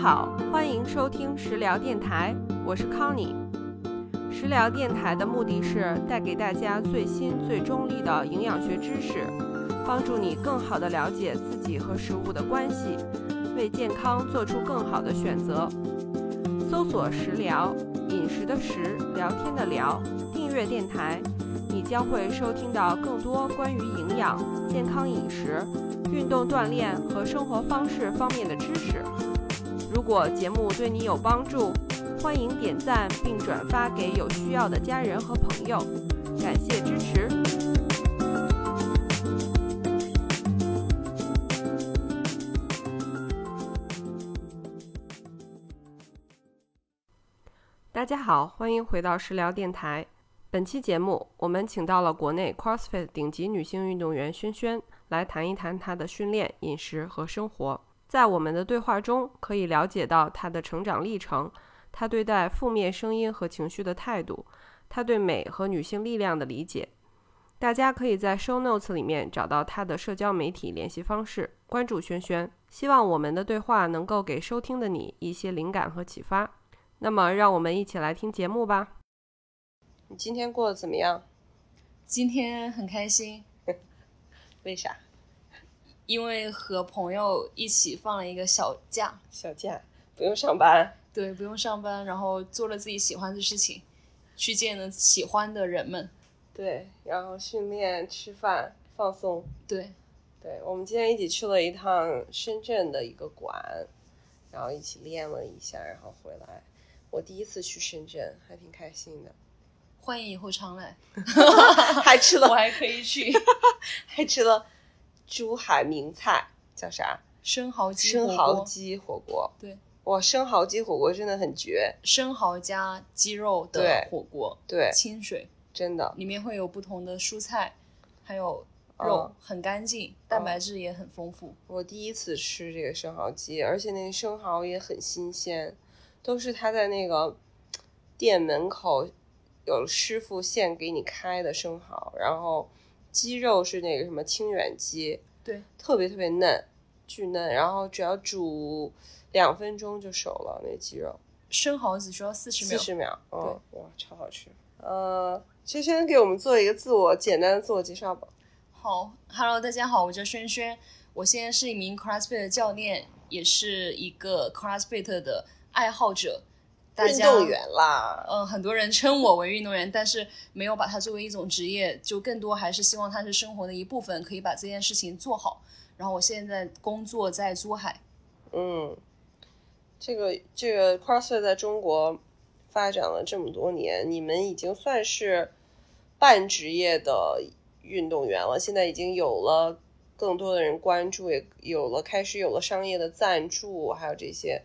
好，欢迎收听食疗电台，我是康妮。食疗电台的目的是带给大家最新最中立的营养学知识，帮助你更好的了解自己和食物的关系，为健康做出更好的选择。搜索“食疗”，饮食的食，聊天的聊，订阅电台，你将会收听到更多关于营养、健康饮食、运动锻炼和生活方式方面的知识。如果节目对你有帮助，欢迎点赞并转发给有需要的家人和朋友，感谢支持。大家好，欢迎回到食疗电台。本期节目，我们请到了国内 CrossFit 顶级女性运动员萱萱来谈一谈她的训练、饮食和生活。在我们的对话中，可以了解到她的成长历程，她对待负面声音和情绪的态度，她对美和女性力量的理解。大家可以在 Show Notes 里面找到她的社交媒体联系方式，关注萱萱。希望我们的对话能够给收听的你一些灵感和启发。那么，让我们一起来听节目吧。你今天过得怎么样？今天很开心，为啥？因为和朋友一起放了一个小假，小假不用上班，对，不用上班，然后做了自己喜欢的事情，去见了喜欢的人们，对，然后训练、吃饭、放松，对，对。我们今天一起去了一趟深圳的一个馆，然后一起练了一下，然后回来。我第一次去深圳，还挺开心的。欢迎以后常来，还吃了，我还可以去，还吃了珠海名菜，叫啥？生蚝鸡生蚝鸡火锅。对，哇，生蚝鸡火锅真的很绝，生蚝加鸡肉的火锅，对，清水，真的。里面会有不同的蔬菜，还有肉，嗯很干净，蛋白质也很丰富。我第一次吃这个生蚝鸡，而且那个生蚝也很新鲜，都是他在那个店门口有师傅现给你开的生蚝，然后鸡肉是那个什么清远鸡，对，特别特别嫩，巨嫩，然后只要煮两分钟就熟了，那鸡肉生蚝只需要四十秒四，十秒，嗯，哇，超好吃。呃，萱萱给我们做一个自我简单的自我介绍吧。好，Hello，大家好，我叫萱萱，我现在是一名 CrossFit 的教练，也是一个 CrossFit 的爱好者。大家运动员啦，嗯，很多人称我为运动员，但是没有把它作为一种职业，就更多还是希望它是生活的一部分，可以把这件事情做好。然后我现在工作在珠海，嗯，这个这个 CrossFit 在中国发展了这么多年，你们已经算是半职业的运动员了。现在已经有了更多的人关注，也有了开始有了商业的赞助，还有这些，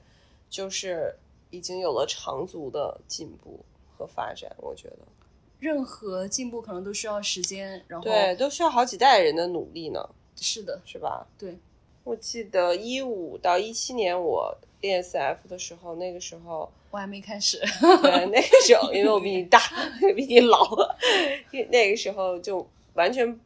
就是已经有了长足的进步和发展。我觉得，任何进步可能都需要时间，然后对，都需要好几代人的努力呢，是的，是吧？对，我记得一五到一七年我练 SF 的时候，那个时候。我还没开始，对，那个时候因为我比你大，比你老，那个时候就完全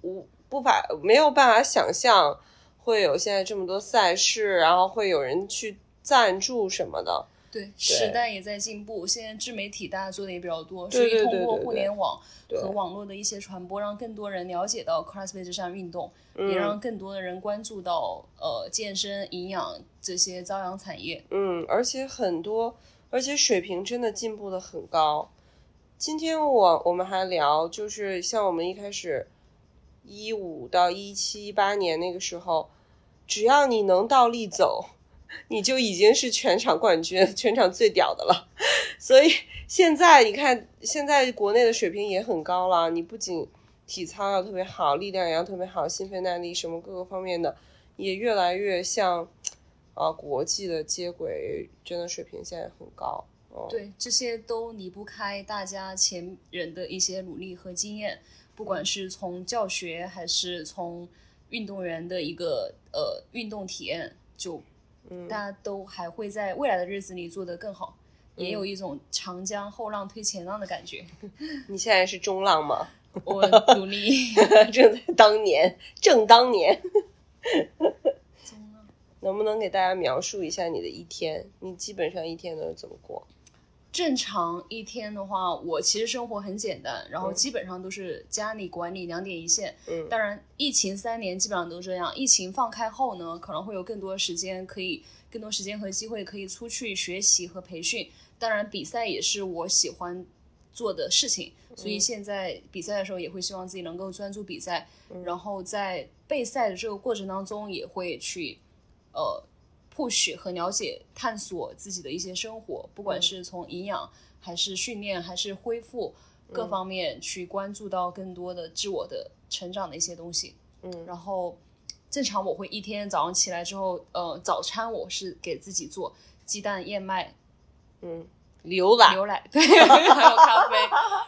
无不法没有办法想象会有现在这么多赛事，然后会有人去赞助什么的。对，时代也在进步，现在自媒体大家做的也比较多，所以通过互联网和网络的一些传播，让更多人了解到 CrossFit 这项运动，嗯也让更多的人关注到呃健身、营养这些朝阳产业。嗯，而且很多，而且水平真的进步的很高。今天我我们还聊，就是像我们一开始一五到一七一八年那个时候，只要你能倒立走，你就已经是全场冠军，全场最屌的了。所以现在你看，现在国内的水平也很高了。你不仅体操要特别好，力量也要特别好，心肺耐力什么各个方面的也越来越像啊国际的接轨，真的水平现在很高。对，这些都离不开大家前人的一些努力和经验，不管是从教学还是从运动员的一个呃运动体验，就嗯大家都还会在未来的日子里做得更好，也有一种长江后浪推前浪的感觉。你现在是中浪吗？我努力，正在当年，正当年。中浪能不能给大家描述一下你的一天？你基本上一天都是怎么过？正常一天的话，我其实生活很简单，然后基本上都是家里管理两点一线。嗯，当然，疫情三年基本上都这样。疫情放开后呢，可能会有更多时间可以，更多时间和机会可以出去学习和培训。当然，比赛也是我喜欢做的事情，所以现在比赛的时候也会希望自己能够专注比赛。然后在备赛的这个过程当中，也会去呃。Push 和了解、探索自己的一些生活，不管是从营养还是训练还是恢复各方面，去关注到更多的自我的成长的一些东西。嗯，然后正常我会一天早上起来之后，呃，早餐我是给自己做鸡蛋、燕麦，嗯，牛奶、牛奶，对，还有咖啡。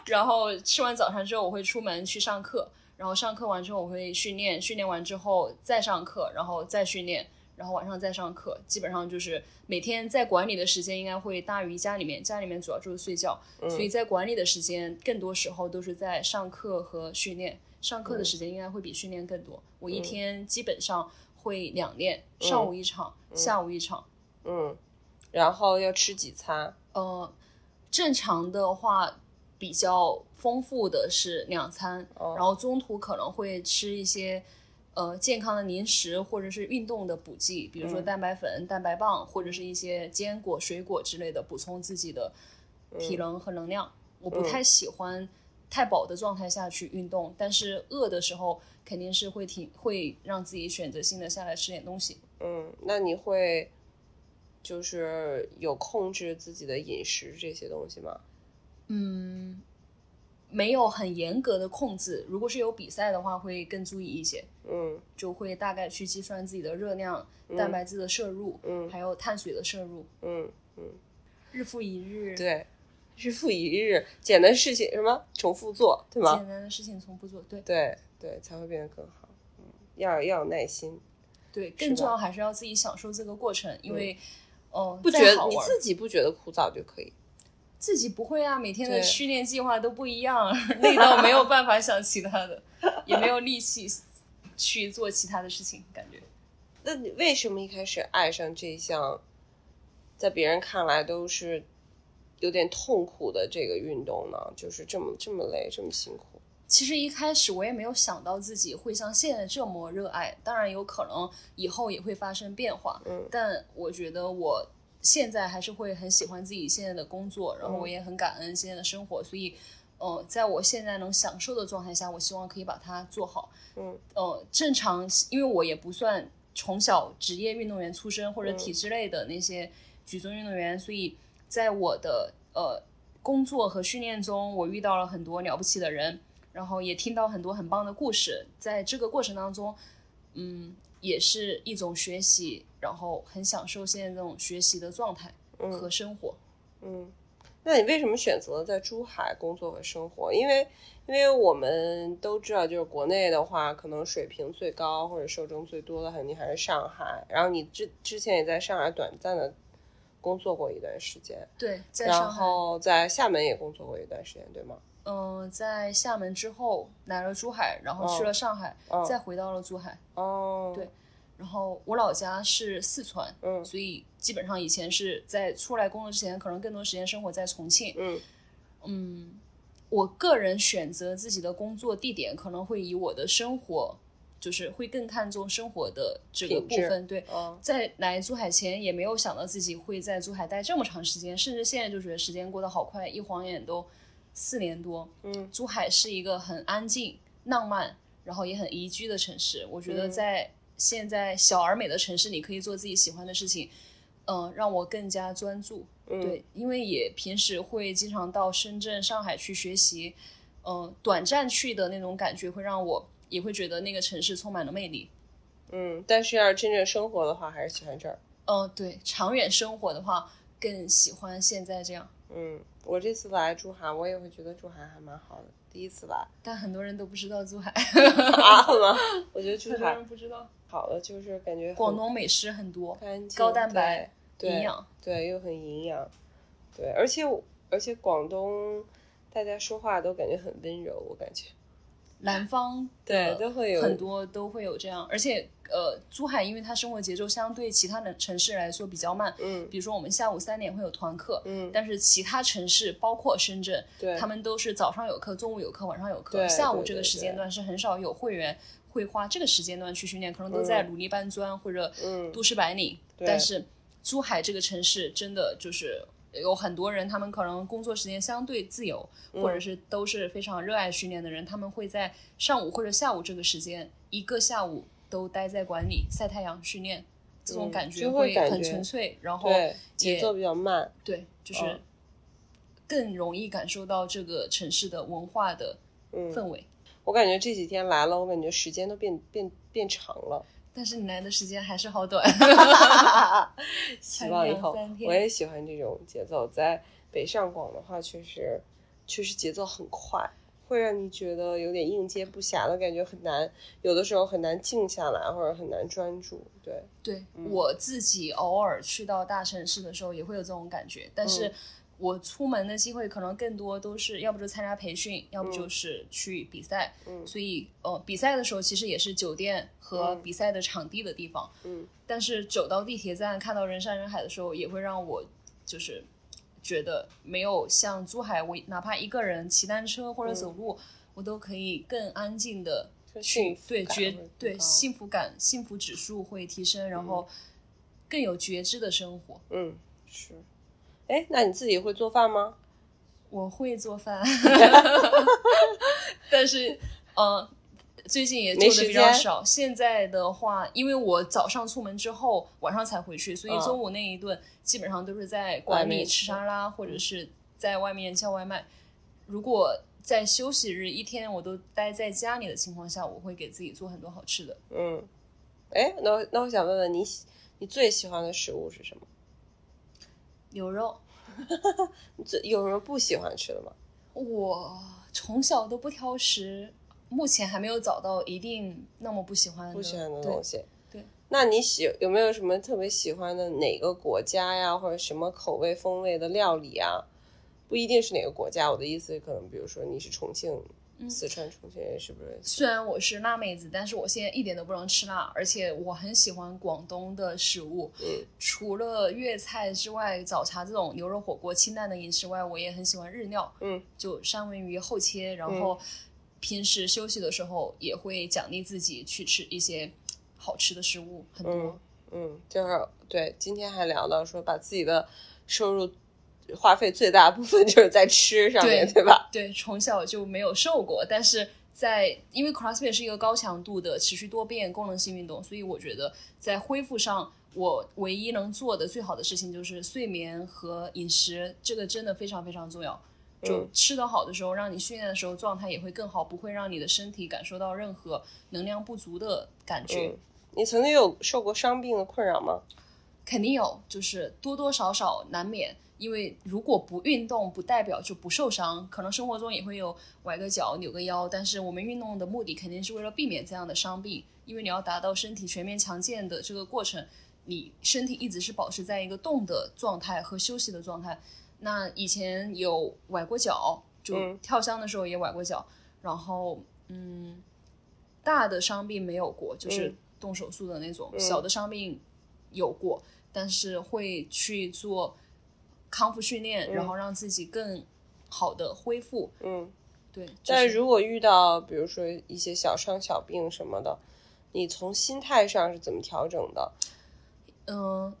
然后吃完早餐之后，我会出门去上课，然后上课完之后我会训练，训练完之后再上课，然后再训练。然后晚上再上课，基本上就是每天在管理的时间应该会大于家里面。家里面主要就是睡觉，所以在管理的时间更多时候都是在上课和训练。上课的时间应该会比训练更多。我一天基本上会两练，上午一场，下午一场。嗯，然后要吃几餐？呃，正常的话比较丰富的是两餐，然后中途可能会吃一些。呃，健康的零食或者是运动的补剂，比如说蛋白粉、蛋白棒，或者是一些坚果、水果之类的，补充自己的体能和能量。我不太喜欢太饱的状态下去运动，但是饿的时候肯定是会挺会让自己选择性的下来吃点东西。嗯，那你会就是有控制自己的饮食这些东西吗？嗯。没有很严格的控制，如果是有比赛的话，会更注意一些。嗯，就会大概去计算自己的热量、蛋白质的摄入，嗯，还有碳水的摄入。嗯嗯，日复一日。对，日复一日，简单事情什么重复做，对吗？简单的事情重复做，对。对对，才会变得更好。嗯，要要有耐心。对，更重要还是要自己享受这个过程，因为，哦，不觉得你自己不觉得枯燥就可以。自己不会啊，每天的训练计划都不一样，累到没有办法想其他的，也没有力气去做其他的事情，感觉。那你为什么一开始爱上这项，在别人看来都是有点痛苦的这个运动呢？就是这么这么累，这么辛苦。其实一开始我也没有想到自己会像现在这么热爱，当然有可能以后也会发生变化。嗯，但我觉得我。现在还是会很喜欢自己现在的工作，然后我也很感恩现在的生活，所以，呃，在我现在能享受的状态下，我希望可以把它做好。嗯，呃，正常，因为我也不算从小职业运动员出身或者体制类的那些举重运动员，所以在我的呃工作和训练中，我遇到了很多了不起的人，然后也听到很多很棒的故事，在这个过程当中，嗯。也是一种学习，然后很享受现在这种学习的状态和生活。嗯，那你为什么选择在珠海工作和生活？因为，因为我们都知道，就是国内的话，可能水平最高或者受众最多的肯定还是上海。然后你之之前也在上海短暂的工作过一段时间，对，然后在厦门也工作过一段时间，对吗？嗯，在厦门之后来了珠海，然后去了上海，再回到了珠海。哦，对，然后我老家是四川，嗯，所以基本上以前是在出来工作之前，可能更多时间生活在重庆。嗯嗯，我个人选择自己的工作地点，可能会以我的生活，就是会更看重生活的这个部分。对，在来珠海前也没有想到自己会在珠海待这么长时间，甚至现在就觉得时间过得好快，一晃眼都。四年多，嗯，珠海是一个很安静、浪漫，然后也很宜居的城市。我觉得在现在小而美的城市你，可以做自己喜欢的事情，嗯，让我更加专注。对，因为也平时会经常到深圳、上海去学习，嗯，短暂去的那种感觉会让我也会觉得那个城市充满了魅力。嗯，但是要是真正生活的话，还是喜欢这儿。嗯，对，长远生活的话，更喜欢现在这样。嗯，我这次来珠海，我也会觉得珠海还蛮好的。第一次来，但很多人都不知道珠海啊？吗？我觉得珠海不知道。好的，就是感觉广东美食很多，干净、高蛋白、营养，对，又很营养。对，而且而且广东大家说话都感觉很温柔，我感觉。南方对都会有很多都会有这样，而且呃，珠海因为它生活节奏相对其他的城市来说比较慢，嗯。比如说我们下午三点会有团课，嗯，但是其他城市包括深圳，对，他们都是早上有课，中午有课，晚上有课，下午这个时间段是很少有会员会花这个时间段去训练，可能都在嗯努力搬砖或者嗯。都市白领。但是珠海这个城市真的就是有很多人，他们可能工作时间相对自由，嗯或者是都是非常热爱训练的人，他们会在上午或者下午这个时间，一个下午都待在馆里晒太阳训练。这种嗯感觉就会很纯粹，然后节奏比较慢，对，就是嗯更容易感受到这个城市的文化的嗯，氛围。我感觉这几天来了，我感觉时间都变变变长了。但是你来的时间还是好短，希望以后我也喜欢这种节奏。在北上广的话，确实确实节奏很快，会让你觉得有点应接不暇的感觉，很难，有的时候很难静下来，或者很难专注。对，对、嗯我自己偶尔去到大城市的时候也会有这种感觉，但是嗯我出门的机会可能更多都是要不就参加培训，要不嗯就是去比赛。嗯所以呃，比赛的时候其实也是酒店和嗯比赛的场地的地方。嗯但是走到地铁站看到人山人海的时候，也会让我就是觉得没有像珠海，我哪怕一个人骑单车或者走路，我都可以更安静的去对觉对幸福感、幸福指数会提升，然后更有觉知的生活。嗯是。哎，那你自己会做饭吗？我会做饭，但是呃，最近也做的比较少。现在的话，因为我早上出门之后，晚上才回去，所以嗯中午那一顿基本上都是在馆里吃吃沙拉，或者是在外面叫外卖。如果在休息日一天我都待在家里的情况下，我会给自己做很多好吃的。嗯。哎，那我那我想问问你喜，你最喜欢的食物是什么？牛肉，你最有什么不喜欢吃的吗？我从小都不挑食，目前还没有找到一定那么不喜欢的不喜欢的东西。对那你喜有没有什么特别喜欢的哪个国家呀，或者什么口味风味的料理啊？不一定是哪个国家，我的意思可能比如说你是重庆、嗯四川重庆人，是不是？虽然我是辣妹子，但是我现在一点都不能吃辣，而且我很喜欢广东的食物。嗯，除了粤菜之外，早茶这种牛肉火锅清淡的饮食外，我也很喜欢日料。嗯，就三文鱼厚切，然后平时休息的时候也会奖励自己去吃一些好吃的食物，很多。嗯嗯，就是对，今天还聊到说把自己的收入花费最大部分就是在吃上面，对对吧？对，从小就没有瘦过，但是在因为 CrossFit 是一个高强度的持续多变功能性运动，所以我觉得在恢复上，我唯一能做的最好的事情就是睡眠和饮食，这个真的非常非常重要。就嗯吃得好的时候，让你训练的时候状态也会更好，不会让你的身体感受到任何能量不足的感觉。嗯，你曾经有受过伤病的困扰吗？肯定有，就是多多少少难免。因为如果不运动，不代表就不受伤，可能生活中也会有崴个脚、扭个腰，但是我们运动的目的肯定是为了避免这样的伤病，因为你要达到身体全面强健的这个过程，你身体一直是保持在一个动的状态和休息的状态。那以前有崴过脚，就嗯跳箱的时候也崴过脚，然后嗯，大的伤病没有过，就是嗯动手术的那种，嗯小的伤病有过，但是会去做康复训练，嗯然后让自己更好的恢复。嗯，对，就但如果遇到比如说一些小伤小病什么的，你从心态上是怎么调整的？嗯、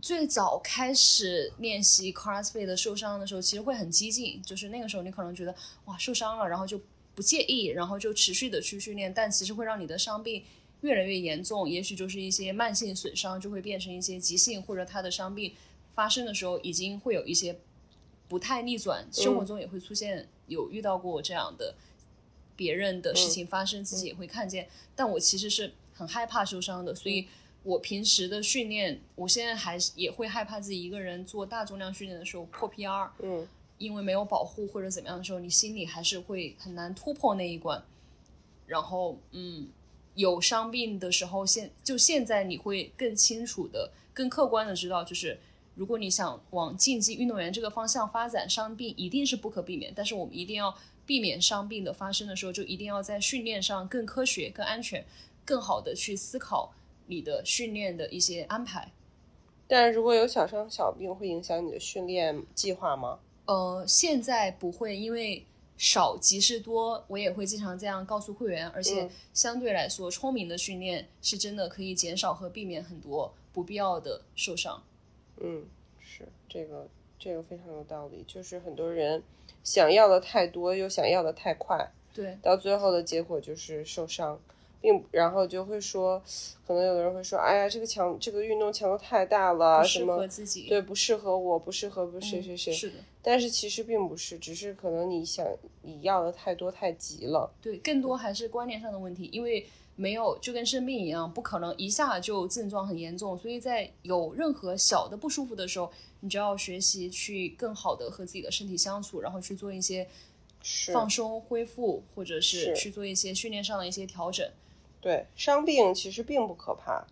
最早开始练习 CrossFit 的受伤的时候，其实会很激进，就是那个时候你可能觉得哇受伤了，然后就不介意，然后就持续的去训练，但其实会让你的伤病越来越严重，也许就是一些慢性损伤就会变成一些急性，或者他的伤病发生的时候已经会有一些不太逆转，生活中也会出现有遇到过这样的别人的事情发生，自己也会看见，但我其实是很害怕受伤的，所以。我平时的训练，我现在还是也会害怕自己一个人做大重量训练的时候破 PR，嗯因为没有保护或者怎么样的时候，你心里还是会很难突破那一关。然后，嗯，有伤病的时候，现就现在你会更清楚的、更客观的知道，就是如果你想往竞技运动员这个方向发展，伤病一定是不可避免，但是我们一定要避免伤病的发生的时候，就一定要在训练上更科学、更安全、更好的去思考你的训练的一些安排。但是如果有小伤小病，会影响你的训练计划吗？呃，现在不会，因为少即是多，我也会经常这样告诉会员。而且相对来说，聪明的训练是真的可以减少和避免很多不必要的受伤。嗯，是这个，这个非常有道理。就是很多人想要的太多，又想要的太快，对，到最后的结果就是受伤。并然后就会说，可能有的人会说，哎呀，这个强这个运动强度太大了，什么对不适合我，不适合不谁谁谁。是的。但是其实并不是，只是可能你想你要的太多太急了。对，更多还是观念上的问题，因为没有就跟生病一样，不可能一下就症状很严重，所以在有任何小的不舒服的时候，你就要学习去更好的和自己的身体相处，然后去做一些放松恢复，或者是去做一些训练上的一些调整。对，伤病其实并不可怕，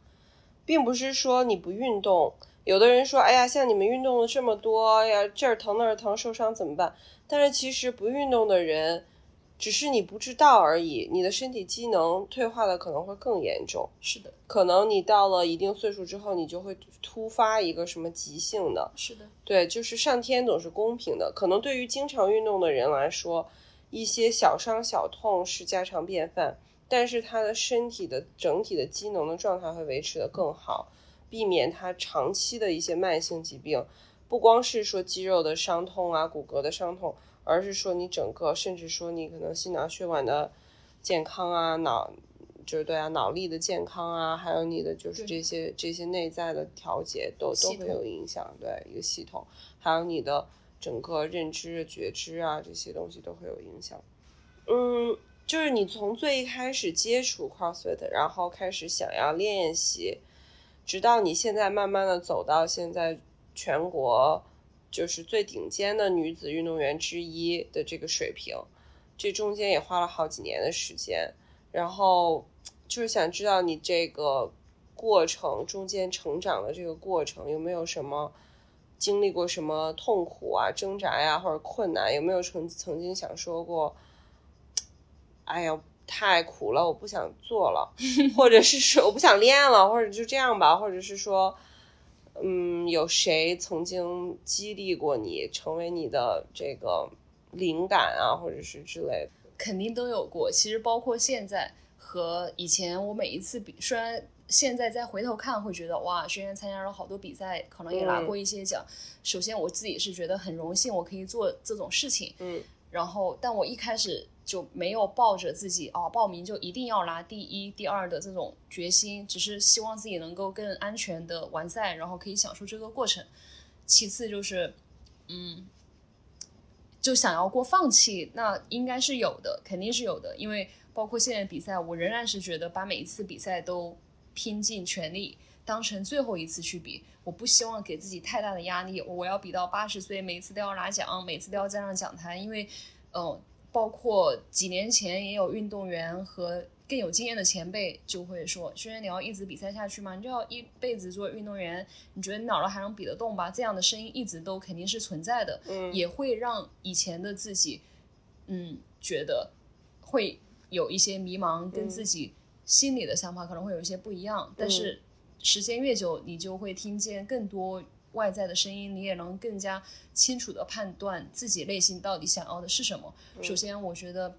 并不是说你不运动。有的人说：“哎呀，像你们运动了这么多呀，这儿疼那儿疼，受伤怎么办？”但是其实不运动的人，只是你不知道而已。你的身体机能退化的可能会更严重。是的，可能你到了一定岁数之后，你就会突发一个什么急性的。是的，对，就是上天总是公平的。可能对于经常运动的人来说，一些小伤小痛是家常便饭。但是他的身体的整体的机能的状态会维持的更好，避免他长期的一些慢性疾病，不光是说肌肉的伤痛啊、骨骼的伤痛，而是说你整个，甚至说你可能心脑血管的健康啊、脑就是对啊、脑力的健康啊，还有你的就是这些这些内在的调节都都会有影响，对一个系统，还有你的整个认知、觉知啊这些东西都会有影响，嗯。就是你从最一开始接触 CrossFit，然后开始想要练习，直到你现在慢慢的走到现在全国就是最顶尖的女子运动员之一的这个水平，这中间也花了好几年的时间。然后就是想知道你这个过程中间成长的这个过程有没有什么经历过什么痛苦啊、挣扎呀或者困难？有没有曾曾经想说过？哎呀，太苦了，我不想做了，或者是说我不想练了，或者就这样吧，或者是说，嗯，有谁曾经激励过你，成为你的这个灵感啊，或者是之类的？肯定都有过。其实包括现在和以前，我每一次比，虽然现在再回头看会觉得哇，轩轩参加了好多比赛，可能也拿过一些奖。首先我自己是觉得很荣幸，我可以做这种事情。嗯，然后但我一开始。就没有抱着自己啊报名就一定要拿第一、第二的这种决心，只是希望自己能够更安全的完赛，然后可以享受这个过程。其次就是，嗯，就想要过放弃，那应该是有的，肯定是有的。因为包括现在比赛，我仍然是觉得把每一次比赛都拼尽全力，当成最后一次去比。我不希望给自己太大的压力，我要比到八十岁，每次都要拿奖，每次都要站上讲台，因为，嗯。包括几年前也有运动员和更有经验的前辈就会说：“轩轩，你要一直比赛下去吗？你就要一辈子做运动员？你觉得你哪儿还能比得动吧？”这样的声音一直都肯定是存在的，嗯，也会让以前的自己，嗯，觉得会有一些迷茫，跟自己心里的想法可能会有一些不一样。但是时间越久，你就会听见更多。外在的声音，你也能更加清楚的判断自己内心到底想要的是什么。首先，我觉得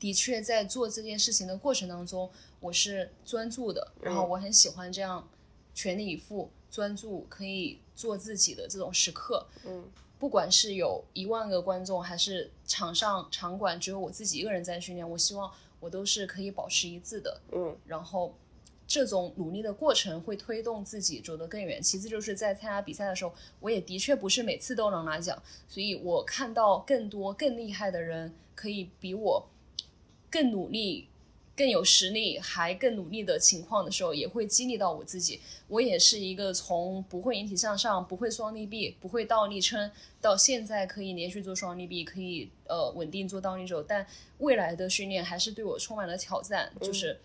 的确在做这件事情的过程当中，我是专注的，然后我很喜欢这样全力以赴、专注可以做自己的这种时刻。嗯，不管是有一万个观众，还是场上场馆只有我自己一个人在训练，我希望我都是可以保持一致的。嗯，然后。这种努力的过程会推动自己走得更远。其次就是在参加比赛的时候，我也的确不是每次都能拿奖，所以我看到更多更厉害的人可以比我更努力、更有实力，还更努力的情况的时候，也会激励到我自己。我也是一个从不会引体向上、不会双立臂、不会倒立撑，到现在可以连续做双立臂，可以呃稳定做倒立走，但未来的训练还是对我充满了挑战，就是。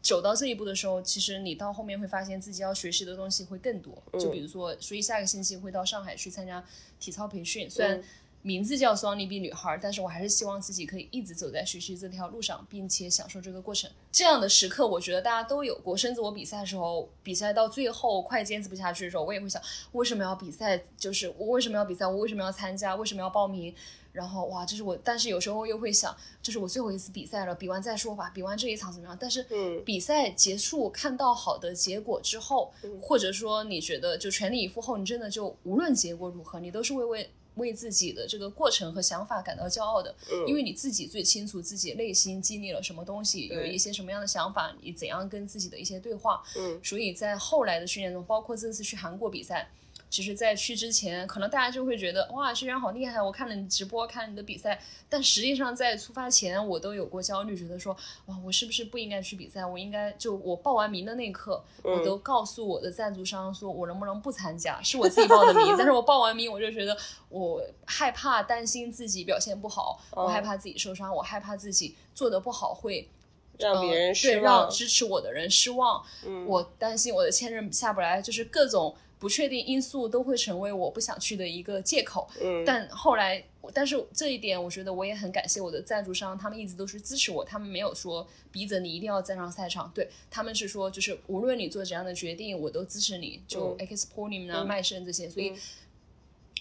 走到这一步的时候，其实你到后面会发现自己要学习的东西会更多。就比如说，所以下个星期会到上海去参加体操培训。虽然名字叫 Sony B 女孩，但是我还是希望自己可以一直走在学习这条路上，并且享受这个过程。这样的时刻，我觉得大家都有过。甚至我比赛的时候，比赛到最后快坚持不下去的时候，我也会想，为什么要比赛？就是我为什么要比赛？我为什么要参加？为什么要报名？然后哇，这是我，但是有时候又会想，这是我最后一次比赛了，比完再说吧，比完这一场怎么样？但是比赛结束，看到好的结果之后，或者说你觉得就全力以赴后，你真的就无论结果如何，你都是会为。为自己的这个过程和想法感到骄傲的，因为你自己最清楚自己内心经历了什么东西，有一些什么样的想法，你怎样跟自己的一些对话。嗯，所以在后来的训练中，包括这次去韩国比赛。其实，在去之前，可能大家就会觉得哇，学员好厉害！我看了你直播，看了你的比赛。但实际上，在出发前，我都有过焦虑，觉得说哇，我是不是不应该去比赛？我应该就我报完名的那一刻，我都告诉我的赞助商，说我能不能不参加？是我自己报的名，但是我报完名，我就觉得我害怕、担心自己表现不好，我害怕自己受伤，我害怕自己做的不好会让别人失望，对，让支持我的人失望。我担心我的签证下不来，就是各种。不确定因素都会成为我不想去的一个借口。嗯，但后来，但是这一点，我觉得我也很感谢我的赞助商，他们一直都是支持我，他们没有说逼着你一定要站上赛场。对他们是说，就是无论你做怎样的决定，我都支持你。就 X Podium 啊、麦盛这些，所以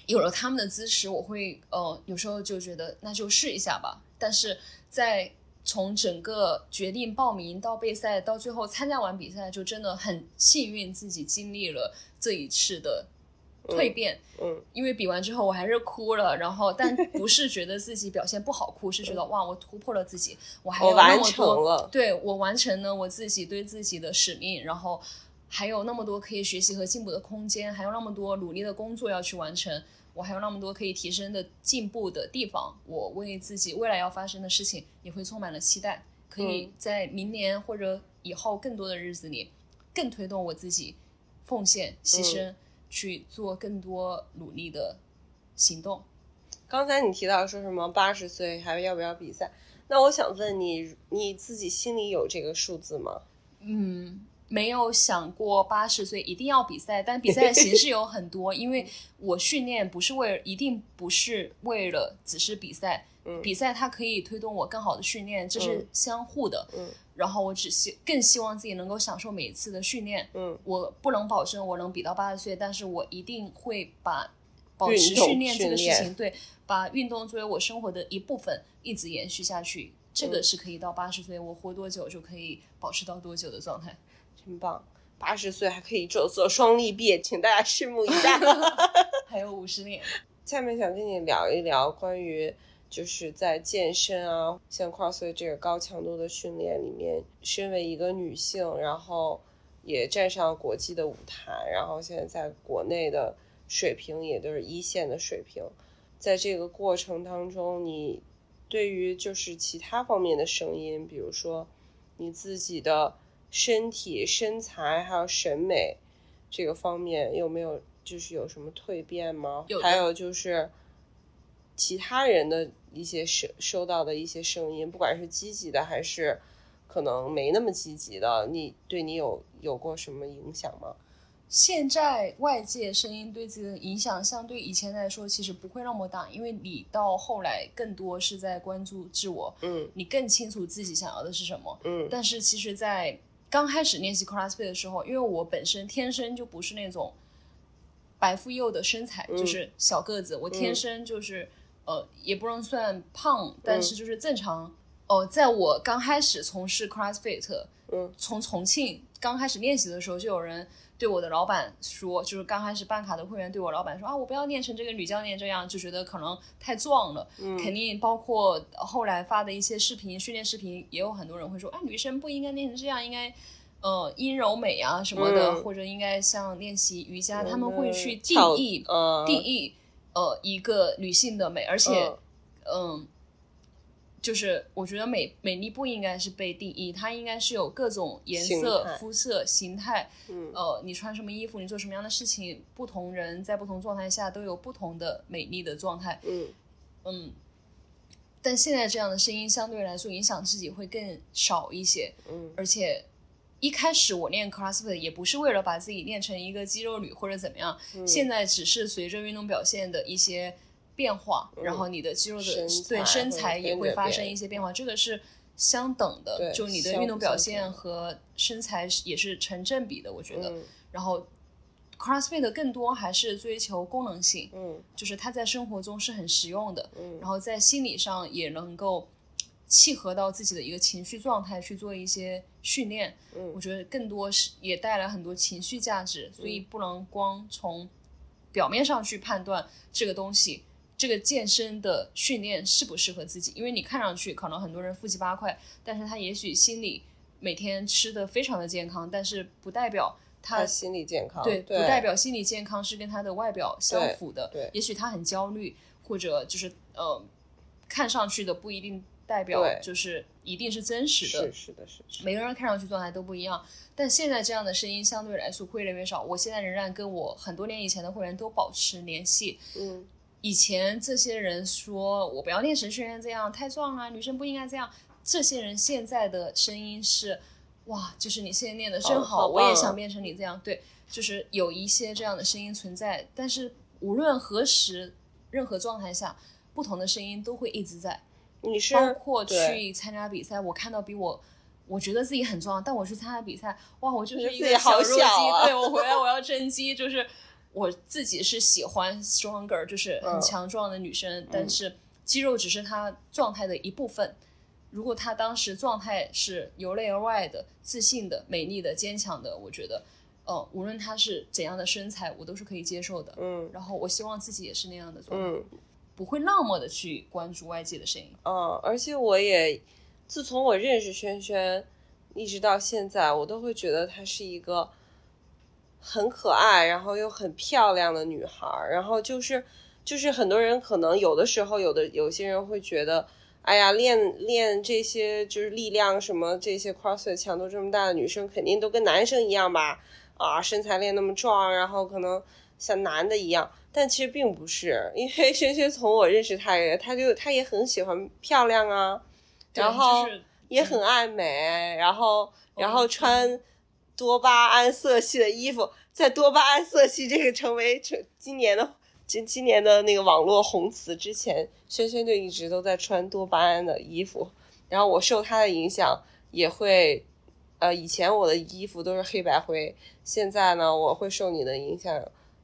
有了他们的支持，我会呃有时候就觉得那就试一下吧。但是在从整个决定报名到备赛到最后参加完比赛，就真的很幸运自己经历了。这一次的蜕变，嗯，因为比完之后我还是哭了，然后但不是觉得自己表现不好哭，是觉得哇，我突破了自己，我还有那么多，对我完成了我自己对自己的使命，然后还有那么多可以学习和进步的空间，还有那么多努力的工作要去完成，我还有那么多可以提升的进步的地方，我为自己未来要发生的事情也会充满了期待，可以在明年或者以后更多的日子里更推动我自己。奉献、牺牲，去做更多努力的行动。刚才你提到说什么八十岁还要不要比赛？那我想问你，你自己心里有这个数字吗？嗯，没有想过八十岁一定要比赛，但比赛的形式有很多。因为我训练不是为了，一定不是为了只是比赛。比赛它可以推动我更好的训练，这是相互的。嗯。然后我只希更希望自己能够享受每一次的训练。嗯，我不能保证我能比到八十岁，但是我一定会把保持训练这个事情，对，把运动作为我生活的一部分，一直延续下去。这个是可以到八十岁，我活多久就可以保持到多久的状态。真棒！八十岁还可以做做双立臂，请大家拭目以待。还有五十年。下面想跟你聊一聊关于。就是在健身啊，像 CrossFit 这个高强度的训练里面，身为一个女性，然后也站上国际的舞台，然后现在在国内的水平也都是一线的水平。在这个过程当中，你对于就是其他方面的声音，比如说你自己的身体、身材还有审美这个方面，有没有就是有什么蜕变吗？有。还有就是。其他人的一些收收到的一些声音，不管是积极的还是可能没那么积极的，你对你有有过什么影响吗？现在外界声音对自己的影响，相对以前来说，其实不会那么大，因为你到后来更多是在关注自我，嗯，你更清楚自己想要的是什么，嗯。但是其实，在刚开始练习 CrossFit 的时候，因为我本身天生就不是那种白富幼的身材，就是小个子，我天生就是。呃，也不能算胖，但是就是正常。哦，在我刚开始从事 CrossFit，嗯，从重庆刚开始练习的时候，就有人对我的老板说，就是刚开始办卡的会员对我老板说啊，我不要练成这个女教练这样，就觉得可能太壮了。嗯，肯定包括后来发的一些视频，训练视频也有很多人会说，啊，女生不应该练成这样，应该呃阴柔美啊什么的，或者应该像练习瑜伽，他们会去定义定义。呃，一个女性的美，而且，嗯，就是我觉得美美丽不应该是被定义，它应该是有各种颜色、肤色、形态。嗯，呃，你穿什么衣服，你做什么样的事情，不同人在不同状态下都有不同的美丽的状态。嗯嗯，但现在这样的声音相对来说影响自己会更少一些。嗯，而且。一开始我练 CrossFit 也不是为了把自己练成一个肌肉女或者怎么样，现在只是随着运动表现的一些变化，然后你的肌肉的身对身材也会发生一些变化，这个是相等的，就你的运动表现和身材是也是成正比的，我觉得。嗯然后 CrossFit 更多还是追求功能性，嗯就是它在生活中是很实用的，嗯然后在心理上也能够契合到自己的一个情绪状态去做一些训练。嗯我觉得更多是也带来很多情绪价值，所以不能光从表面上去判断这个东西。这个健身的训练适不适合自己？因为你看上去可能很多人腹肌八块，但是他也许心里每天吃的非常的健康，但是不代表他他心理健康，对，对，不代表心理健康是跟他的外表相符的。对也许他很焦虑，或者就是呃，看上去的不一定代表就是一定是真实的。是是的是的，每个人看上去状态都不一样，但现在这样的声音相对来说会越来越少。我现在仍然跟我很多年以前的会员都保持联系。嗯以前这些人说我不要练神学院这样太壮了，女生不应该这样。这些人现在的声音是，哇，就是你现在练的真好好，好啊我也想变成你这样。对，就是有一些这样的声音存在，但是无论何时、任何状态下，不同的声音都会一直在。你是包括去参加比赛，我看到比我。我觉得自己很壮，但我去参加比赛，哇，我就是一觉得自己好个小肉鸡。对我回来我要增肌，就是我自己是喜欢 stronger，就是很嗯强壮的女生，但是肌肉只是她状态的一部分。如果她当时状态是由内而外的、自信的、美丽的、坚强的，我觉得，呃，无论她是怎样的身材，我都是可以接受的。嗯然后我希望自己也是那样的状态，嗯不会那么的去关注外界的声音。嗯，而且我也自从我认识轩轩，一直到现在，我都会觉得她是一个很可爱，然后又很漂亮的女孩儿。然后就是就是很多人可能有的时候，有的有些人会觉得，哎呀，练练这些就是力量什么这些 CrossFit 强度这么大的女生，肯定都跟男生一样吧？啊，身材练那么壮，然后可能像男的一样。但其实并不是，因为轩轩从我认识她也，她就她也很喜欢漂亮啊，然后也很爱美，然后然后嗯穿多巴胺色系的衣服，在多巴胺色系这个成为成今年的今今年的那个网络红词之前，轩轩就一直都在穿多巴胺的衣服，然后我受他的影响也会，呃，以前我的衣服都是黑白灰，现在呢，我会受你的影响，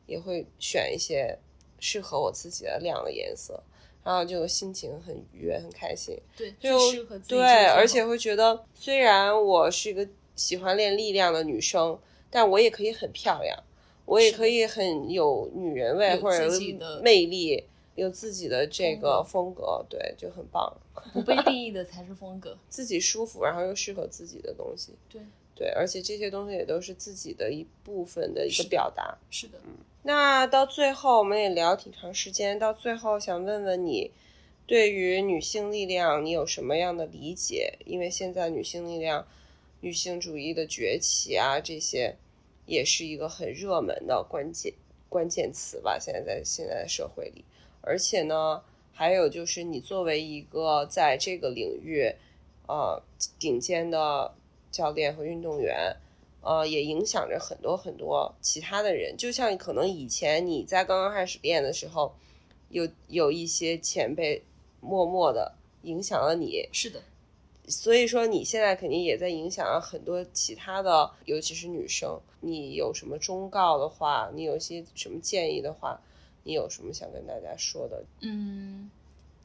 也会选一些适合我自己的亮的颜色。然后就心情很愉悦，很开心。对，就最适合自己对，而且会觉得，虽然我是一个喜欢练力量的女生，但我也可以很漂亮，我也可以很有女人味或者自己的魅力，有自己的这个风风格，对，就很棒。不被定义的才是风格。自己舒服，然后又适合自己的东西，对，对，而且这些东西也都是自己的一部分的一个表达。是的，嗯那到最后，我们也聊挺长时间。到最后，想问问你，对于女性力量，你有什么样的理解？因为现在女性力量、女性主义的崛起啊，这些也是一个很热门的关键关键词吧。现在在现在的社会里，而且呢，还有就是你作为一个在这个领域，呃，顶尖的教练和运动员。呃，也影响着很多很多其他的人。就像可能以前你在刚刚开始练的时候，有有一些前辈默默的影响了你，是的，所以说你现在肯定也在影响了很多其他的，尤其是女生。你有什么忠告的话，你有些什么建议的话，你有什么想跟大家说的？嗯，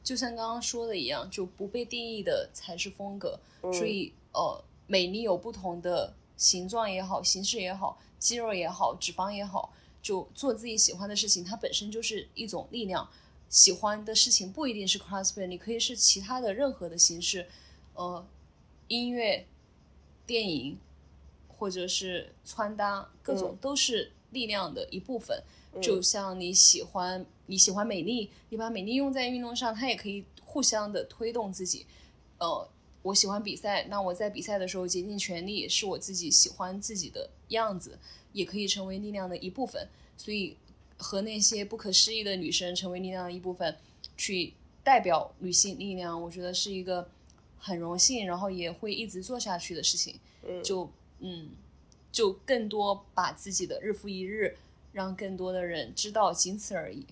就像刚刚说的一样，就不被定义的才是风格。嗯所以，呃，美丽有不同的形状也好，形式也好，肌肉也好，脂肪也好，就做自己喜欢的事情，它本身就是一种力量。喜欢的事情不一定是 CrossFit，你可以是其他的任何的形式，呃，音乐、电影，或者是穿搭，各种嗯都是力量的一部分。就像你喜欢你喜欢美丽，你把美丽用在运动上，它也可以互相的推动自己。呃，我喜欢比赛，那我在比赛的时候竭尽全力，是我自己喜欢自己的样子，也可以成为力量的一部分。所以和那些不可思议的女生成为力量的一部分，去代表女性力量，我觉得是一个很荣幸，然后也会一直做下去的事情。嗯就嗯，就更多把自己的日复一日，让更多的人知道，仅此而已。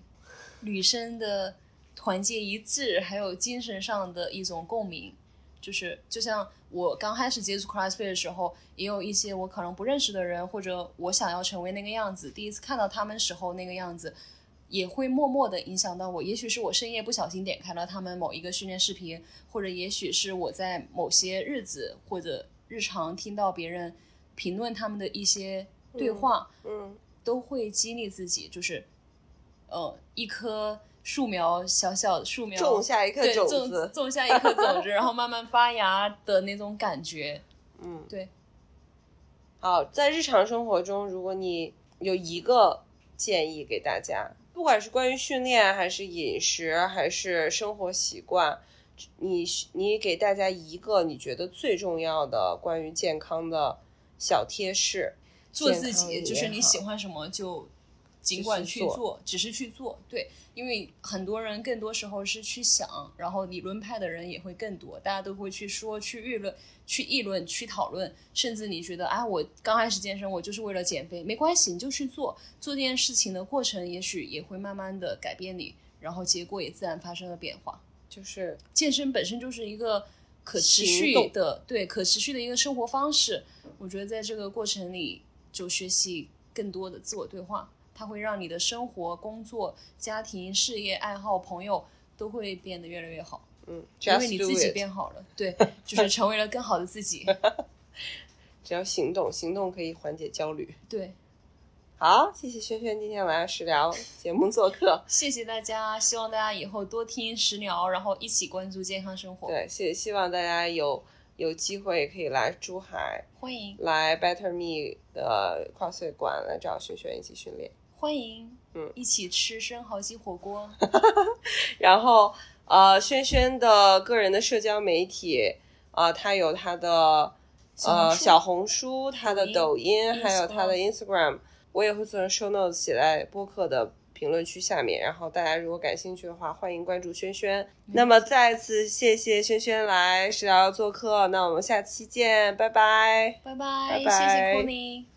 女生的团结一致，还有精神上的一种共鸣。就是就像我刚开始接触 CrossFit 的时候，也有一些我可能不认识的人，或者我想要成为那个样子，第一次看到他们时候那个样子，也会默默的影响到我。也许是我深夜不小心点开了他们某一个训练视频，或者也许是我在某些日子或者日常听到别人评论他们的一些对话，嗯都会激励自己，就是呃一颗树苗，小小的树苗，种下一颗种子种下一颗种子，然后慢慢发芽的那种感觉。嗯，对。好，在日常生活中，如果你有一个建议给大家，不管是关于训练，还是饮食，还是生活习惯，你你给大家一个你觉得最重要的关于健康的小贴士，做自己，就是你喜欢什么就尽管去做做，只是去做。对，因为很多人更多时候是去想，然后理论派的人也会更多，大家都会去说、去议论、去议论、去讨论，甚至你觉得啊，我刚开始健身，我就是为了减肥，没关系，你就去做。做这件事情的过程，也许也会慢慢的改变你，然后结果也自然发生了变化。就是健身本身就是一个可持续的，对可持续的一个生活方式。我觉得在这个过程里，就学习更多的自我对话，它会让你的生活、工作、家庭、事业、爱好、朋友都会变得越来越好，嗯因为你自己变好了，对，就是成为了更好的自己。只要行动，行动可以缓解焦虑。对，好，谢谢轩轩今天来食疗节目做客。谢谢大家，希望大家以后多听食疗，然后一起关注健康生活。对，谢希望大家有有机会可以来珠海，欢迎来 Better Me 的 CrossFit 馆来找轩轩一起训练。欢迎，嗯一起吃生蚝鸡火锅。然后呃，轩轩的个人的社交媒体啊、呃，他有他的呃小小红书，他的抖抖音，还有他的 Instagram，我也会做成 show notes 写在播客的评论区下面。然后大家如果感兴趣的话，欢迎关注轩轩。那么再次谢谢轩轩来食疗做客，那我们下期见，拜拜。拜拜，拜拜谢谢 c o n y